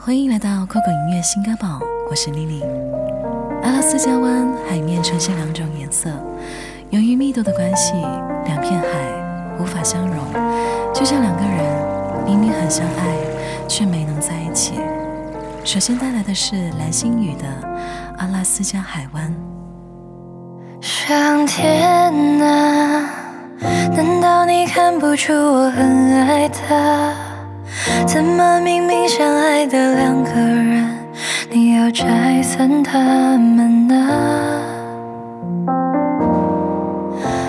欢迎来到酷狗音乐新歌榜，我是丽丽。阿拉斯加湾海面呈现两种颜色，由于密度的关系，两片海无法相融，就像两个人明明很相爱，却没能在一起。首先带来的是蓝星宇的《阿拉斯加海湾》。上天啊，难道你看不出我很爱他？怎么明明相爱的两个人，你要拆散他们呢？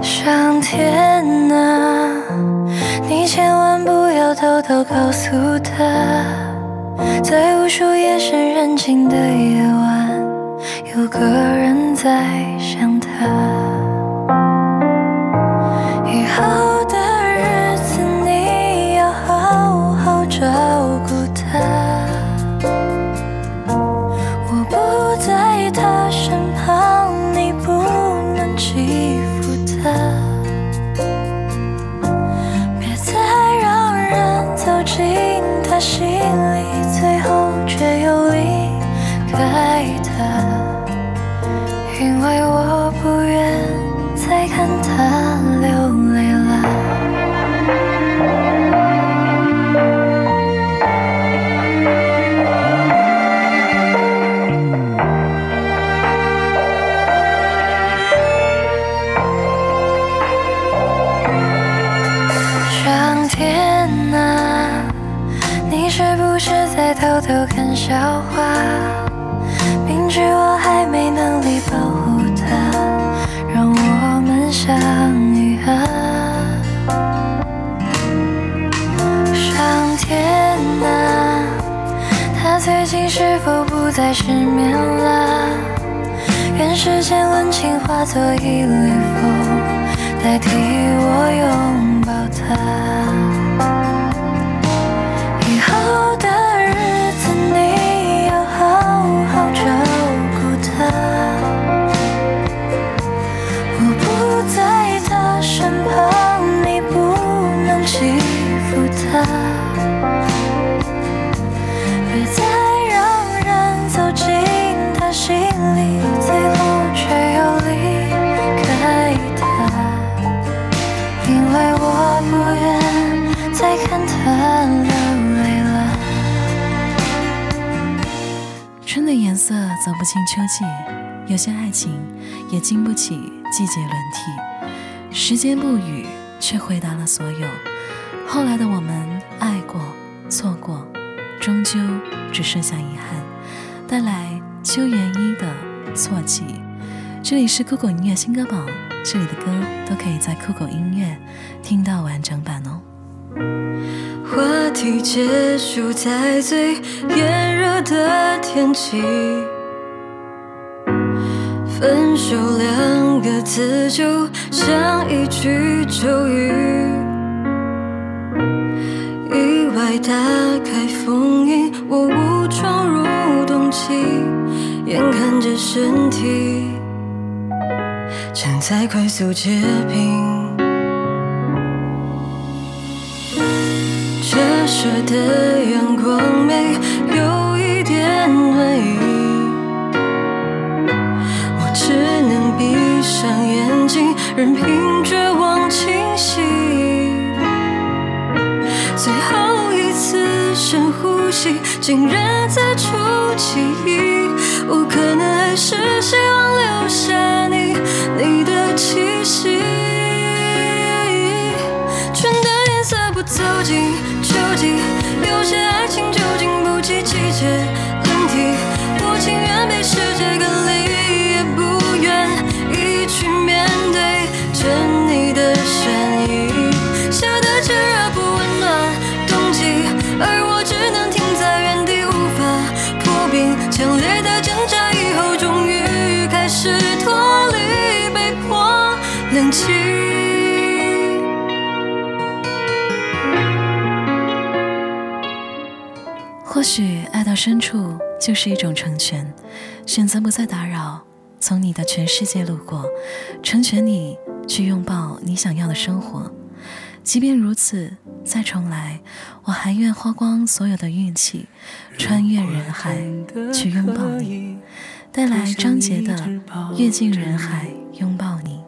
上天啊，你千万不要偷偷告诉他，在无数夜深人静的夜晚，有个人在想他。以后再失眠了？愿世间温情化作一缕风，代替我拥抱他。走不进秋季，有些爱情也经不起季节轮替。时间不语，却回答了所有。后来的我们，爱过，错过，终究只剩下遗憾。带来秋元一的《错记》。这里是酷狗音乐新歌榜，这里的歌都可以在酷狗音乐听到完整版哦。话题结束在最炎热的天气，分手两个字就像一句咒语。意外打开封印，我误闯入冬季，眼看着身体正在快速结冰。折射的阳光任凭绝望侵袭。最后一次深呼吸，竟然在出记忆。我可能还是希望留下你，你的气息。春的颜色不走进秋季，有些爱情就经不起季节轮替。我情愿被世界隔离，许爱到深处就是一种成全，选择不再打扰，从你的全世界路过，成全你去拥抱你想要的生活。即便如此，再重来，我还愿花光所有的运气，穿越人海去拥抱你，带来张杰的《阅尽人海拥抱你》。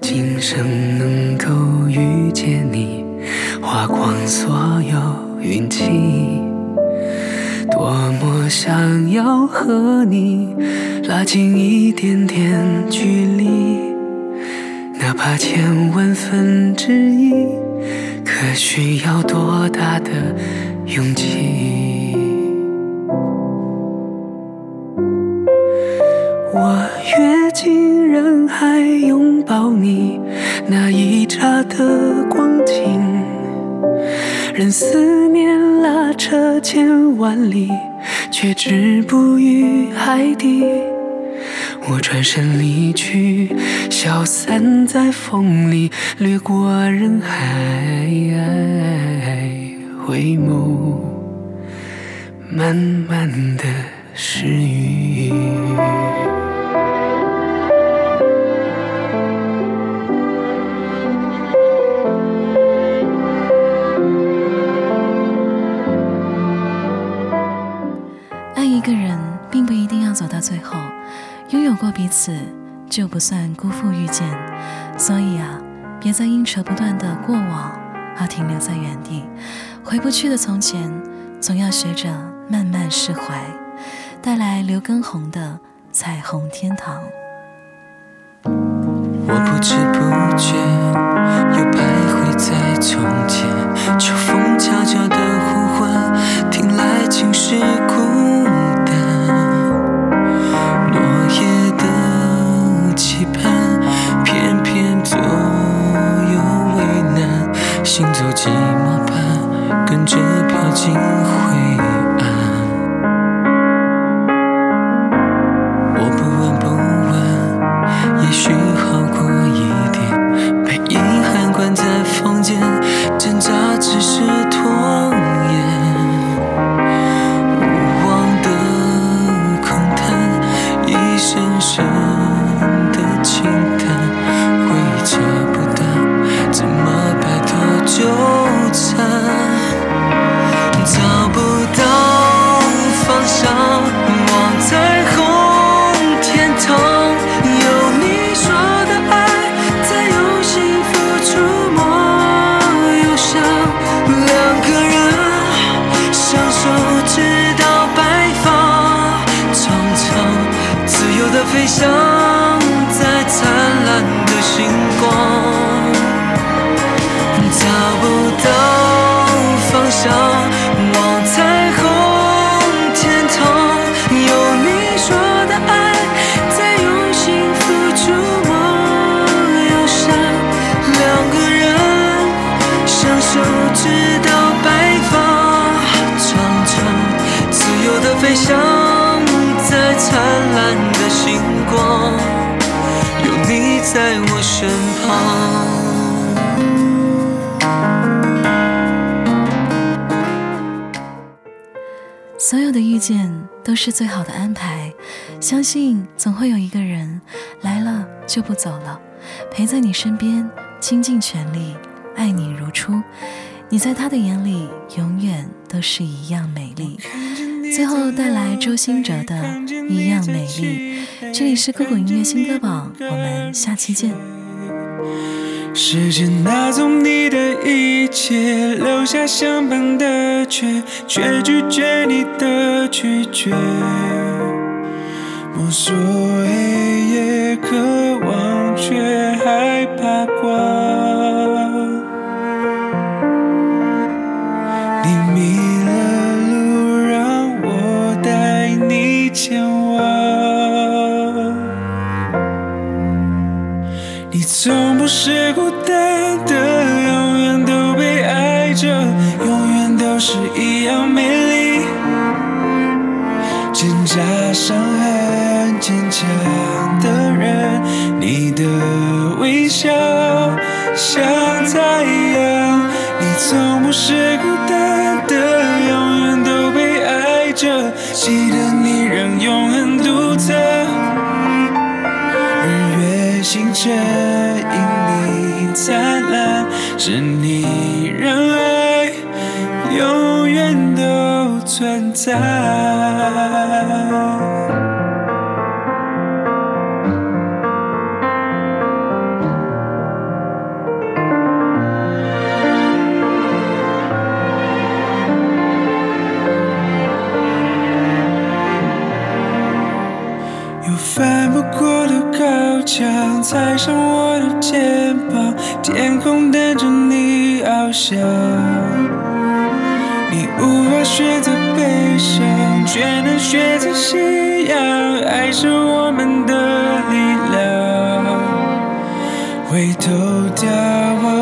今生能够遇见你，花光所有运气，多么想要和你拉近一点点距离，哪怕千万分之一，可需要多大的勇气？我跃进人海拥抱你，任思念拉扯千万里，却止步于海底。我转身离去，消散在风里，掠过人海，回眸，慢慢的失语。彼此就不算辜负遇见。所以啊，别再因扯不断的过往而停留在原地。回不去的从前，总要学着慢慢释怀。带来刘畊宏的《彩虹天堂》。我不知不觉又徘徊在从前，秋风悄悄的呼唤，听来尽是行走寂寞般，跟着飘进灰暗。我不闻不问，也许好过一点。被遗憾关在房间，挣扎只是拖延。无望的空谈，一声声。由所有的遇见都是最好的安排，相信总会有一个人来了就不走了，陪在你身边，倾尽全力爱你如初。你在他的眼里永远都是一样美丽。最后带来周兴哲的《一样美丽》，这里是酷狗音乐新歌榜，我们下期见。时间拿走你的一切，留下相伴的却，却拒绝你的拒绝。无所谓也渴望，却害挣扎伤痕坚强的人你的微笑像太阳你从不是孤单的永远都被爱着记得你让永恒独特日月星辰因你灿烂是你让爱永远都存在。踩上我的肩膀，天空等着你翱翔，你无法选择悲伤，却能选择信仰。爱是我们的力量，回头眺望。